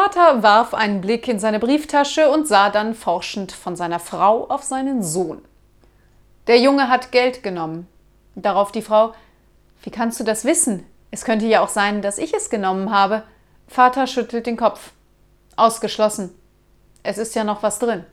Vater warf einen Blick in seine Brieftasche und sah dann forschend von seiner Frau auf seinen Sohn. Der Junge hat Geld genommen. Darauf die Frau Wie kannst du das wissen? Es könnte ja auch sein, dass ich es genommen habe. Vater schüttelt den Kopf. Ausgeschlossen. Es ist ja noch was drin.